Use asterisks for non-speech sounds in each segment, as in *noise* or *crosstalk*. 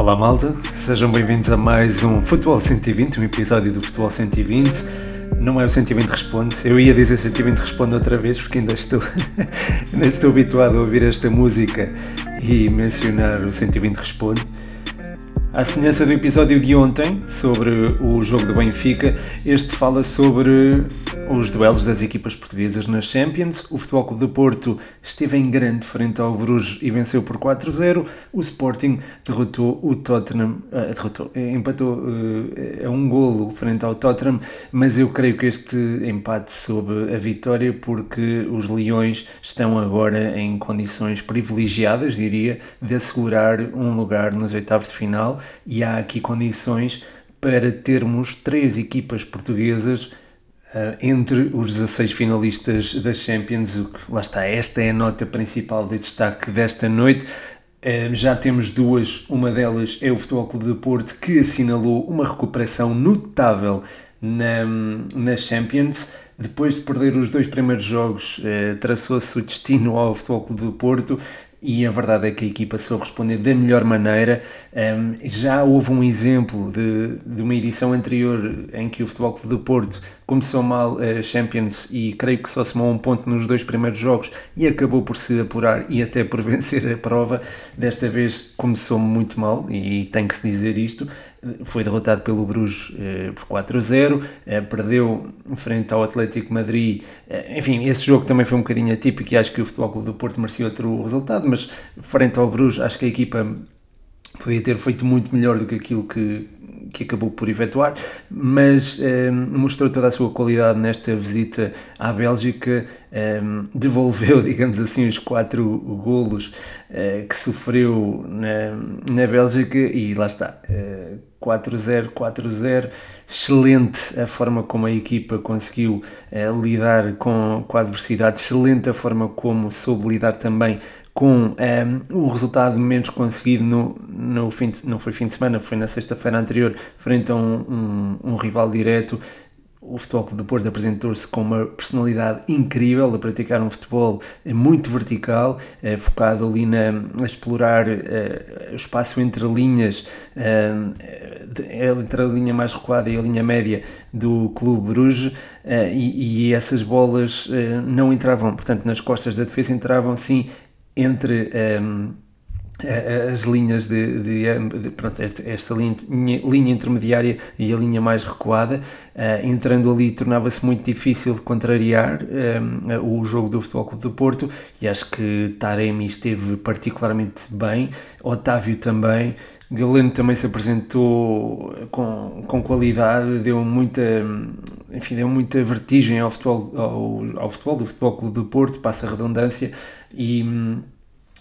Olá malta, sejam bem-vindos a mais um Futebol 120, um episódio do Futebol 120. Não é o 120 Responde, eu ia dizer 120 Responde outra vez porque ainda estou, *laughs* ainda estou habituado a ouvir esta música e mencionar o 120 Responde. À semelhança do episódio de ontem sobre o jogo do Benfica, este fala sobre os duelos das equipas portuguesas nas Champions. O Futebol Clube do Porto esteve em grande frente ao Bruges e venceu por 4-0. O Sporting derrotou o Tottenham, uh, derrotou, eh, empatou uh, a um golo frente ao Tottenham, mas eu creio que este empate soube a vitória porque os Leões estão agora em condições privilegiadas, diria, de assegurar um lugar nos oitavos de final e há aqui condições para termos três equipas portuguesas entre os 16 finalistas das Champions, o que, lá está, esta é a nota principal de destaque desta noite. Uh, já temos duas, uma delas é o Futebol Clube de Porto, que assinalou uma recuperação notável na, na Champions. Depois de perder os dois primeiros jogos, uh, traçou-se o destino ao Futebol Clube de Porto e a verdade é que a equipa soube responder da melhor maneira. Um, já houve um exemplo de, de uma edição anterior em que o Futebol Clube do Porto começou mal a Champions e creio que só somou um ponto nos dois primeiros jogos e acabou por se apurar e até por *laughs* vencer a prova. Desta vez começou muito mal e tem que se dizer isto foi derrotado pelo Bruges eh, por 4-0, eh, perdeu frente ao Atlético Madrid. Eh, enfim, esse jogo também foi um bocadinho atípico e acho que o Futebol Clube do Porto merecia outro resultado, mas frente ao Bruges, acho que a equipa podia ter feito muito melhor do que aquilo que, que acabou por efetuar, mas mostrou toda a sua qualidade nesta visita à Bélgica, devolveu, *laughs* digamos assim, os quatro golos que sofreu na, na Bélgica e lá está, 4-0, 4-0, excelente a forma como a equipa conseguiu lidar com, com a adversidade, excelente a forma como soube lidar também com um, ehm, o resultado menos conseguido no, no fim de, não foi fim de semana, foi na sexta-feira anterior, frente a um, um, um rival direto. O Futebol Clube do Porto apresentou-se com uma personalidade incrível a praticar um futebol muito vertical, eh, focado ali na, a explorar eh, o espaço entre linhas, eh, entre a linha mais recuada e a linha média do Clube Bruges, e, e essas bolas não entravam, portanto, nas costas da defesa, entravam sim entre as linhas de, de, de pronto, esta, esta linha, linha, intermediária e a linha mais recuada, uh, entrando ali tornava-se muito difícil de contrariar um, ehm, o jogo do Futebol Clube do Porto. E acho que Taremi esteve particularmente bem, Otávio também, Galeno também se apresentou com, com qualidade, deu muita, enfim, deu muita vertigem ao futebol, ao, ao futebol do Futebol Clube do Porto, passa a redundância, e hum,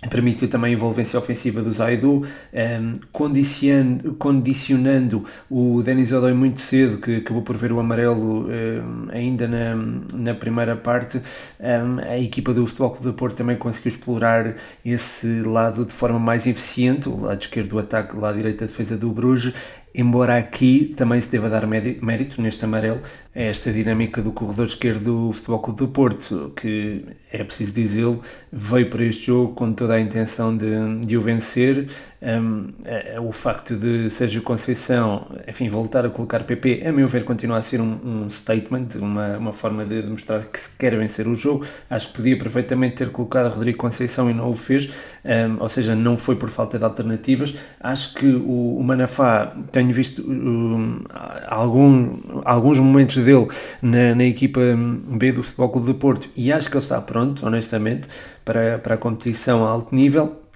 permitiu também a envolvência ofensiva do Zaidu, um, condicionando, condicionando o Denis Odoi muito cedo, que acabou por ver o amarelo um, ainda na, na primeira parte. Um, a equipa do Futebol Clube do Porto também conseguiu explorar esse lado de forma mais eficiente, o lado esquerdo do ataque, o lado direito da defesa do Bruges, embora aqui também se deva dar mérito neste amarelo a esta dinâmica do corredor esquerdo do Futebol Clube do Porto, que é preciso dizê-lo, veio para este jogo com toda a intenção de, de o vencer. Um, é, é o facto de Sérgio Conceição, enfim, voltar a colocar PP, a meu ver, continua a ser um, um statement, uma, uma forma de demonstrar que se quer vencer o jogo. Acho que podia perfeitamente ter colocado Rodrigo Conceição e não o fez, um, ou seja, não foi por falta de alternativas. Acho que o, o Manafá, tenho visto um, algum, alguns momentos dele na, na equipa B do Futebol Clube do Porto e acho que ele está pronto, honestamente, para, para a competição a alto nível.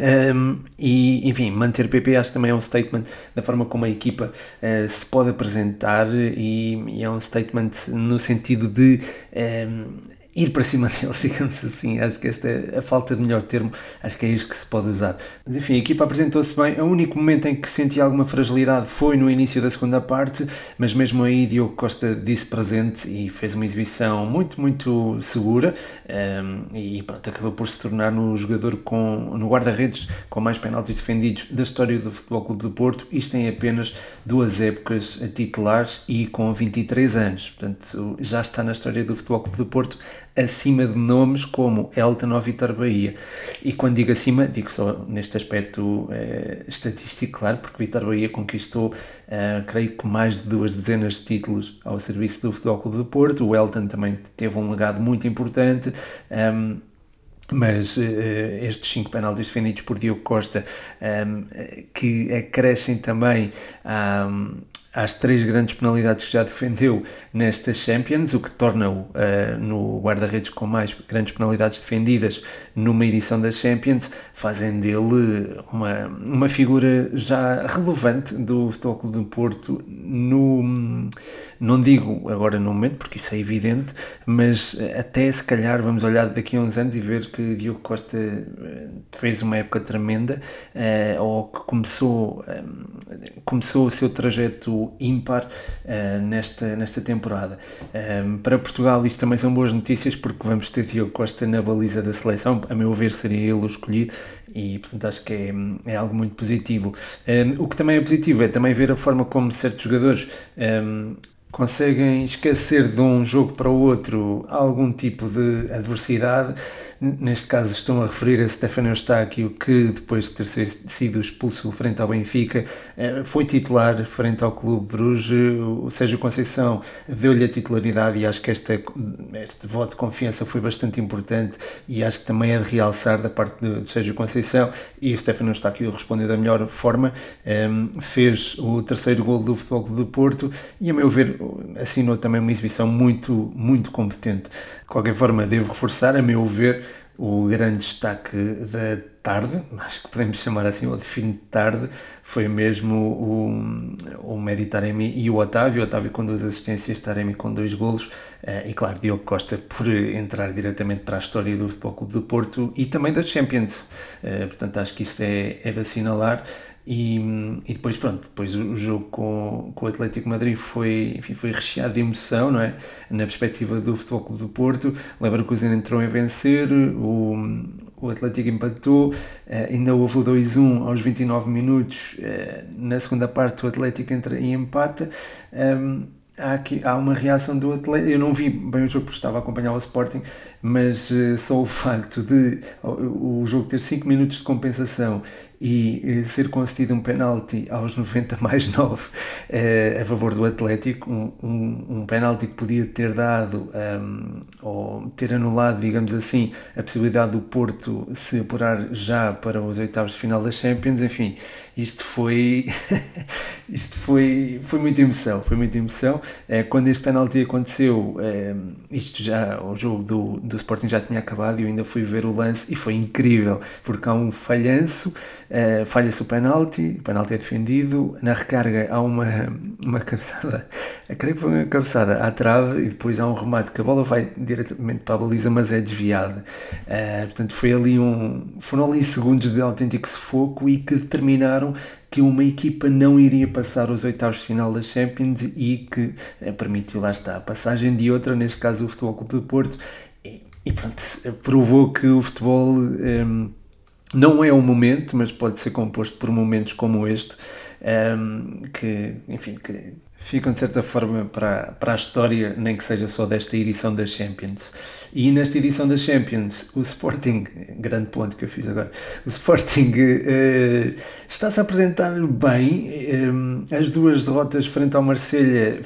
Um, e enfim, manter PP acho que também é um statement da forma como a equipa uh, se pode apresentar e, e, é um statement no sentido de um, ir para cima *laughs* deles, digamos assim. Acho que esta é a falta de melhor termo, acho que é isto que se pode usar. Mas enfim, a equipa apresentou-se bem. O único momento em que senti alguma fragilidade foi no início da segunda parte, mas mesmo aí Diogo Costa disse presente e fez uma exibição muito, muito segura um, e pronto, acabou por se tornar no jogador com, no guarda-redes com mais penaltis defendidos da história do Futebol Clube do Porto. Isto em apenas duas épocas titulares e com 23 anos. Portanto, já está na história do Futebol Clube do Porto acima de nomes como Elton ou Vitor Bahia. E quando digo acima, digo só neste aspecto eh, estatístico, claro, porque Vitor Bahia conquistou, eh, creio que mais de duas dezenas de títulos ao serviço do Futebol Clube do Porto. O Elton também teve um legado muito importante. Um, ehm, mas uh, estes cinco penaltis defendidos por Diogo Costa, um, ehm, que acrescem também um, às três grandes penalidades que já defendeu nesta Champions, o que torna-o uh, no guarda-redes com mais grandes penalidades defendidas numa edição da Champions, fazem dele uma, uma figura já relevante do Futebol Clube do Porto no, não digo agora no momento, porque isso é evidente, mas até se calhar vamos olhar daqui a uns anos e ver que Diogo Costa eh, fez uma época tremenda, uh, ou que começou, começou o seu trajeto ímpar nesta, nesta temporada. Para Portugal isto também são boas notícias porque vamos ter Diogo Costa na baliza da seleção, a meu ver seria ele o escolhido e portanto acho que é, é algo muito positivo. O que também é positivo é também ver a forma como certos jogadores um, conseguem esquecer de um jogo para o outro algum tipo de adversidade Neste caso estão a referir a Stefano Eustáquio, que depois de ter sido expulso frente ao Benfica, eh, foi titular frente ao Clube Bruges. O Sérgio Conceição deu-lhe a titularidade e acho que este, este voto de confiança foi bastante importante e acho que também é de realçar da parte do Sérgio Conceição e o Stefano Eustáquio respondeu da melhor forma, ehm, fez o terceiro gol do Futebol do Porto e a meu ver assinou também uma exibição muito, muito competente. De qualquer forma, devo reforçar, a meu ver, o grande destaque da tarde, *laughs* acho que podemos chamar assim, ou de fim de tarde, foi mesmo o, o Medi Taremi e o Otávio. O Otávio com duas assistências, Taremi com dois golos. Eh, e claro, Diogo Costa por entrar diretamente para a história do Futebol Clube do Porto e também das Champions. Eh, portanto, acho que isso é, é de assinalar. E, e, depois, pronto, depois o, jogo com, com o Atlético Madrid foi, enfim, foi recheado de emoção, não é? Na perspectiva do Futebol Clube do Porto, o Leverkusen entrou em vencer, o, o Atlético empatou, uh, ainda houve o 2-1 aos 29 minutos, uh, na segunda parte o Atlético entra e empata. Ehm, há, aqui, há uma reação do Atlético. Eu não vi bem o jogo porque estava a acompanhar o Sporting, mas uh, só o facto de o, jogo ter 5 minutos de compensação e uh, ser concedido um penalti aos 90 *laughs* mais 9 uh, eh, a favor do Atlético, um, um, um penalti que podia ter dado um, ou ter anulado, digamos assim, a possibilidade do Porto se apurar já para os oitavos de final da Champions, enfim isto foi *laughs* isto foi foi muita emoção foi muita emoção. Quando este penalti aconteceu é, isto já o jogo do, do Sporting já tinha acabado e eu ainda fui ver o lance e foi incrível porque há um falhanço é, falha-se o penalti o penalti é defendido na recarga há uma uma cabeçada *laughs* creio que foi uma cabeçada à trave e depois há um remate que a bola vai diretamente para a baliza mas é desviada. Portanto foi ali um foram ali segundos de autêntico sufoco e que determinaram que uma equipa não iria passar os oitavos de final das Champions e que eh, permitiu, lá está, a passagem de outra, neste caso o Futebol Clube do Porto, e, pronto, provou que o futebol um, ehm, não é um momento, mas pode ser composto por momentos como este, um, ehm, que, enfim, que ficam de certa forma para, para a história, nem que seja só desta edição das Champions. E nesta edição das Champions, o Sporting, *laughs* grande ponto que eu fiz agora, o Sporting uh, está-se a apresentar bem. Eh, as duas derrotas frente ao Marselha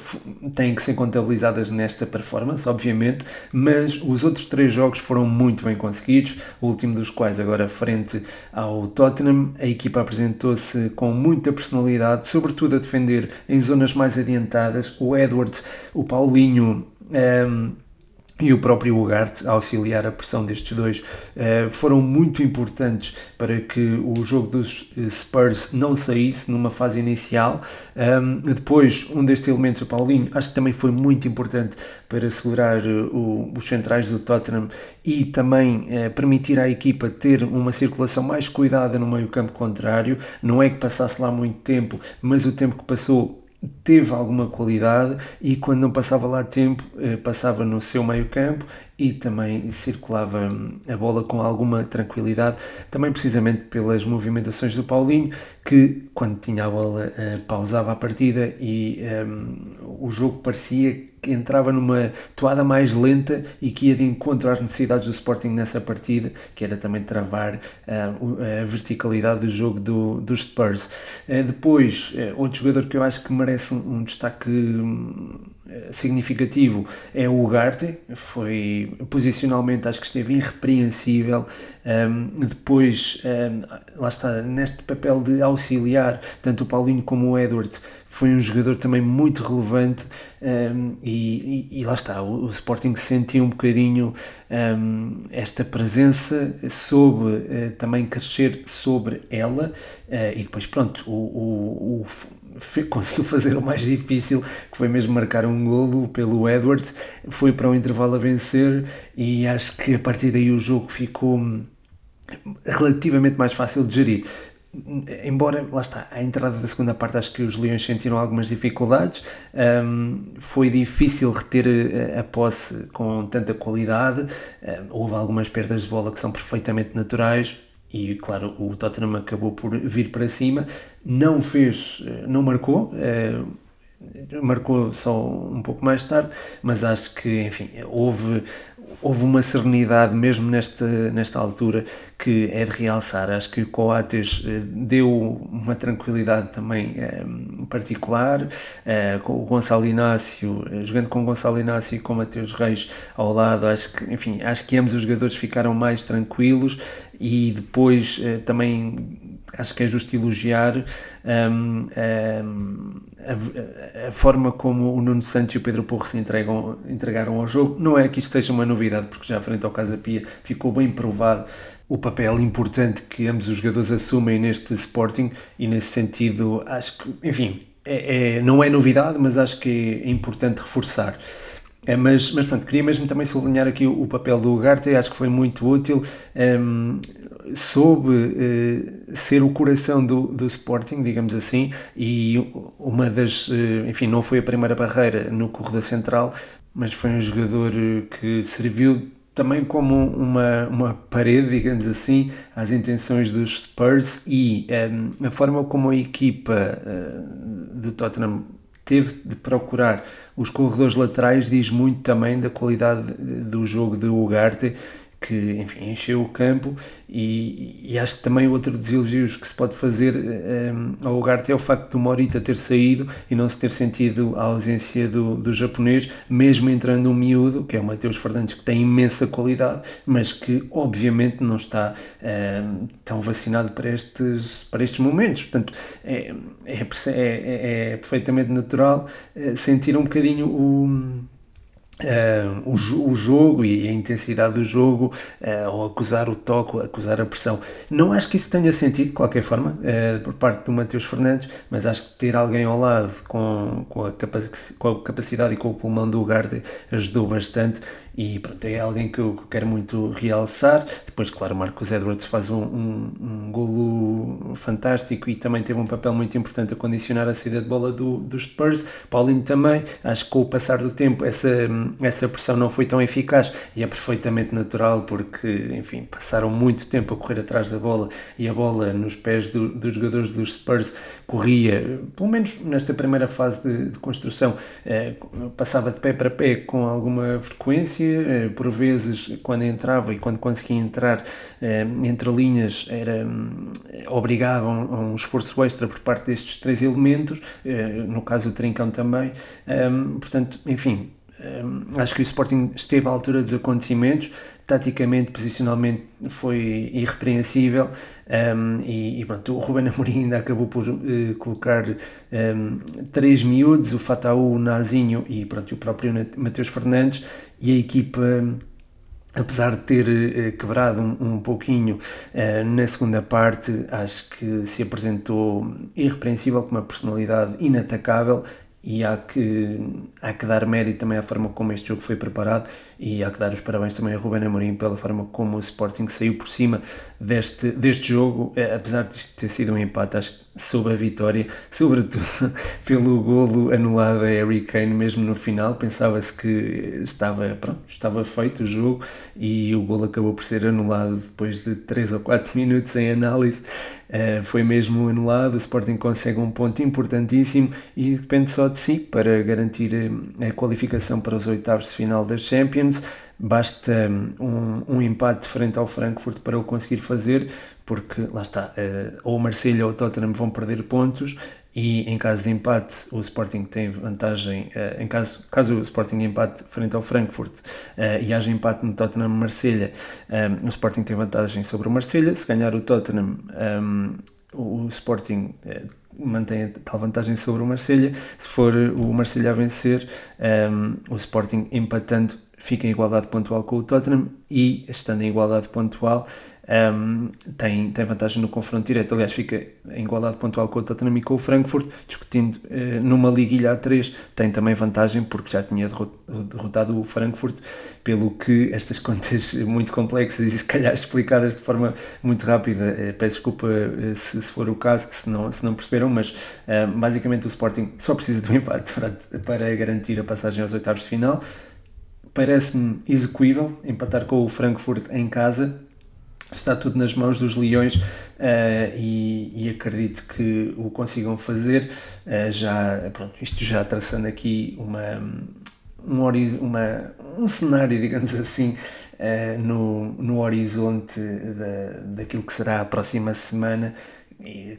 têm que ser contabilizadas nesta performance, obviamente, mas os outros três jogos foram muito bem conseguidos, o último dos quais agora frente ao Tottenham. A equipa apresentou-se com muita personalidade, sobretudo a defender em zonas mais adiantadas. O Edwards, o Paulinho. Um, e o próprio Ugarte, a auxiliar a pressão destes dois, eh, foram muito importantes para que o jogo dos Spurs não saísse numa fase inicial. depois, um destes elementos, o Paulinho, acho que também foi muito importante para segurar eh, os centrais do Tottenham e também eh, permitir à equipa ter uma circulação mais cuidada no meio campo contrário. Não é que passasse lá muito tempo, mas o tempo que passou teve alguma qualidade e quando não passava lá tempo, eh, passava no seu meio campo e também circulava a bola com alguma tranquilidade, também precisamente pelas movimentações do Paulinho, que quando tinha a bola uh, pausava a partida e um, o jogo parecia que entrava numa toada mais lenta e que ia de encontro às necessidades do Sporting nessa partida, que era também travar uh, a verticalidade do jogo do, dos Spurs. Uh, depois, outro jogador que eu acho que merece um, um destaque hum, significativo é o Ugarte, foi posicionalmente acho que esteve irrepreensível, um, depois um, lá está, neste papel de auxiliar tanto o Paulinho como o Edwards, foi um jogador também muito relevante. Um, e, e, e, lá está, o, o, Sporting sentiu um bocadinho esta presença, soube uh, também crescer sobre ela. Uh, e depois pronto, o, o, o *laughs* conseguiu fazer o mais difícil, que foi mesmo marcar um golo pelo Edwards, foi para o intervalo a vencer e acho que a partir daí o jogo ficou relativamente mais fácil de gerir. Embora, lá está, a entrada da segunda parte acho que os Leões sentiram algumas dificuldades, um, foi difícil reter a, a, posse com tanta qualidade, um, houve algumas perdas de bola que são perfeitamente naturais, e claro, o Tottenham acabou por vir para cima, não fez, não marcou, eh, marcou só um pouco mais tarde, mas acho que, enfim, houve houve uma serenidade mesmo nesta, nesta altura que é de realçar. Acho que o Coates eh, deu uma tranquilidade também eh, particular, eh, com o Gonçalo Inácio, jogando com o Gonçalo Inácio e com o Mateus Reis ao lado, acho que, enfim, acho que ambos os jogadores ficaram mais tranquilos e depois também acho que é justo elogiar um, um, a, a, forma como o Nuno Santos e o Pedro Porro se entregam, entregaram ao jogo. Não é que isto seja uma novidade, porque já frente ao Casa Pia ficou bem provado o papel importante que ambos os jogadores assumem neste Sporting e nesse sentido acho que, enfim, é, é não é novidade, mas acho que é importante reforçar. É, mas, mas pronto, queria mesmo também sublinhar aqui o, o papel do Ugarte, acho que foi muito útil. Um, soube uh, ser o coração do, do Sporting, digamos assim, e uma das, uh, enfim, não foi a primeira barreira no corredor central, mas foi um jogador que serviu também como uma, uma parede, digamos assim, às intenções dos Spurs e um, a forma como a equipa uh, do Tottenham teve de procurar os corredores laterais diz muito também da qualidade do jogo de Ugarte que enfim, encheu o campo e, e, acho que também outro dos elogios que se pode fazer um, eh, ao Ugarte é o facto do Morita ter saído e não se ter sentido a ausência do, do japonês, mesmo entrando um miúdo, que é o Mateus Fernandes, que tem imensa qualidade, mas que obviamente não está um, eh, tão vacinado para estes, para estes momentos. Portanto, é, é, é, é perfeitamente natural eh, sentir um bocadinho o O, o, jogo e a intensidade do jogo, uh, ou acusar o toque, acusar a pressão. Não acho que isso tenha sentido, de qualquer forma, uh, por parte do Mateus Fernandes, mas acho que ter alguém ao lado com, com, a, com a capacidade e com o pulmão do Ugarte ajudou bastante e pronto, é alguém que eu quero muito realçar. Depois, claro, Marcos Edwards faz um, um, um golo fantástico e também teve um papel muito importante a condicionar a saída de bola do, dos Spurs. Paulinho também, acho que com o passar do tempo essa, essa pressão não foi tão eficaz e é perfeitamente natural porque, enfim, passaram muito tempo a correr atrás da bola e a bola nos pés do, dos jogadores dos Spurs corria, pelo menos nesta primeira fase de, de construção, eh, passava de pé para pé com alguma frequência eh, por vezes, quando entrava e quando conseguia entrar eh, entre linhas, era, hum, obrigavam a um esforço extra por parte destes três elementos, eh, no caso o Trincão também. Hum, portanto, enfim, acho que o Sporting esteve à altura dos acontecimentos, taticamente, posicionalmente foi irrepreensível. Um, e, e, pronto, o Ruben Amorim ainda acabou por uh, colocar um, três miúdos, o Fataú, o Nazinho e pronto, o próprio Mateus Fernandes. E a equipa apesar de ter uh, quebrado um, um pouquinho uh, na segunda parte, acho que se apresentou irrepreensível com uma personalidade inatacável e há que, há que dar mérito também à forma como este jogo foi preparado e há que dar os parabéns também a Ruben Amorim pela forma como o Sporting saiu por cima deste, deste jogo, é, apesar de isto ter sido um empate, acho que soube a vitória, *laughs* sobretudo pelo golo anulado a Harry Kane mesmo no final, pensava-se que estava, pronto, estava feito o jogo e o golo acabou por ser anulado depois de 3 ou 4 *laughs* minutos em análise, uh, foi mesmo anulado, o Sporting consegue um ponto importantíssimo e depende só de si para garantir a qualificação para os oitavos de final das Champions, basta um, um empate frente ao Frankfurt para o conseguir fazer, porque lá está, uh, ou o Marselha ou o Tottenham vão perder pontos e em caso de empate o Sporting tem vantagem, uh, em caso, caso o Sporting empate frente ao Frankfurt uh, e haja empate no Tottenham Marselha, um, o Sporting tem vantagem sobre o Marselha, se ganhar o Tottenham um, o Sporting uh, mantém a tal vantagem sobre o Marselha, se for o Marselha a vencer, um, o Sporting empatando fica em igualdade pontual com o Tottenham. E, estando em igualdade pontual, um, tem, tem vantagem no confronto direto. Aliás, fica em igualdade pontual com o Tottenham e com o Frankfurt, discutindo uh, numa liguilha A3, tem também vantagem porque já tinha derrotado o Frankfurt, pelo que estas *laughs* contas muito complexas e se calhar explicadas de forma muito rápida, uh, peço desculpa uh, se, se, for o caso, se não, se não perceberam, mas basicamente o Sporting só precisa de um empate *laughs* para, para garantir a passagem aos oitavos de final parece-me execuível empatar com o Frankfurt em casa. Está tudo nas mãos dos Leões uh, e, e, acredito que o consigam fazer. Uh, já, pronto, isto já traçando aqui uma, um, uma, um cenário, *laughs* digamos assim, uh, no, no horizonte da, daquilo que será a próxima semana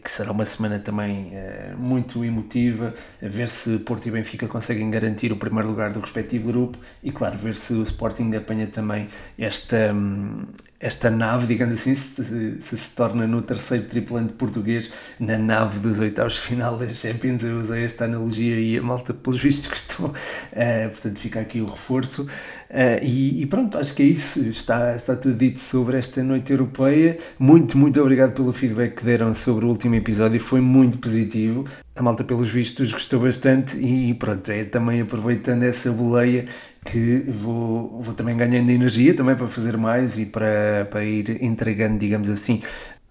que será uma semana também uh, muito emotiva, a ver se Porto e Benfica conseguem garantir o primeiro lugar do respectivo grupo e, claro, ver se o Sporting apanha também esta, um, esta nave, digamos assim, se, se, se torna no terceiro tripulante português na nave dos oitavos de final das Champions. Eu usei esta analogia e a malta, pelos vistos, *laughs* gostou. Uh, portanto, fica aqui o reforço. Uh, e, e, pronto, acho que é isso. Está, está tudo dito sobre esta noite europeia. Muito, muito obrigado pelo feedback que deram sobre o último episódio. Foi muito positivo. A malta, pelos vistos, gostou bastante. E pronto, é também aproveitando essa boleia que vou, vou também ganhando energia também para fazer mais e para, para ir entregando, digamos assim,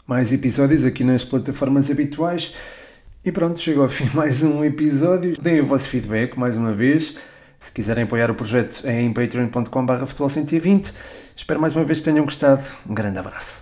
mais episódios aqui nas plataformas habituais. E pronto, chegou ao fim *laughs* mais um episódio. Deem o vosso feedback mais uma vez. Se quiserem apoiar o projeto é em patreon.com.br futebol 120. Espero mais uma vez que tenham gostado. Um grande abraço.